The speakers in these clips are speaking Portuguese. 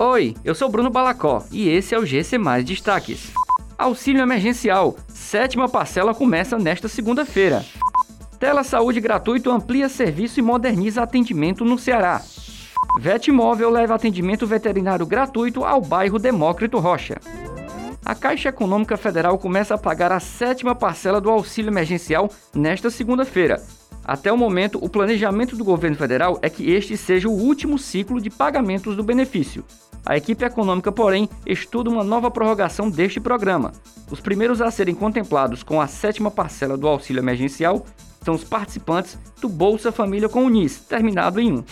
Oi, eu sou Bruno Balacó e esse é o GC Mais Destaques. Auxílio emergencial, sétima parcela começa nesta segunda-feira. Tela Saúde gratuito amplia serviço e moderniza atendimento no Ceará. Vetmóvel leva atendimento veterinário gratuito ao bairro Demócrito Rocha. A Caixa Econômica Federal começa a pagar a sétima parcela do auxílio emergencial nesta segunda-feira. Até o momento, o planejamento do governo federal é que este seja o último ciclo de pagamentos do benefício. A equipe econômica, porém, estuda uma nova prorrogação deste programa. Os primeiros a serem contemplados com a sétima parcela do auxílio emergencial são os participantes do Bolsa Família com Unis, terminado em 1.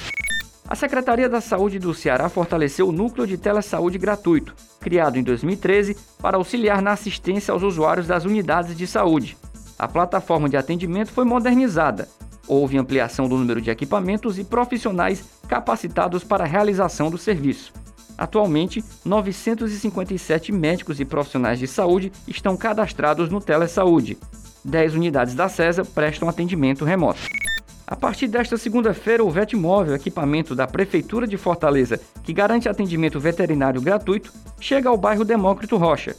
A Secretaria da Saúde do Ceará fortaleceu o núcleo de telesaúde gratuito, criado em 2013 para auxiliar na assistência aos usuários das unidades de saúde. A plataforma de atendimento foi modernizada. Houve ampliação do número de equipamentos e profissionais capacitados para a realização do serviço. Atualmente, 957 médicos e profissionais de saúde estão cadastrados no Telesaúde. 10 unidades da CESA prestam atendimento remoto. A partir desta segunda-feira, o Vetmóvel, equipamento da Prefeitura de Fortaleza, que garante atendimento veterinário gratuito, chega ao bairro Demócrito Rocha.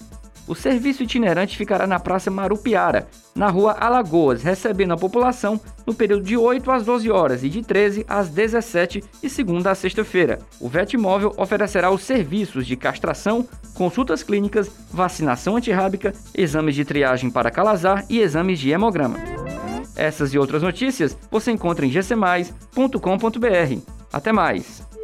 O serviço itinerante ficará na Praça Marupiara, na rua Alagoas, recebendo a população no período de 8 às 12 horas e de 13 às 17 e segunda a sexta-feira. O Vetmóvel oferecerá os serviços de castração, consultas clínicas, vacinação antirrábica, exames de triagem para calazar e exames de hemograma. Essas e outras notícias você encontra em gcmais.com.br. Até mais!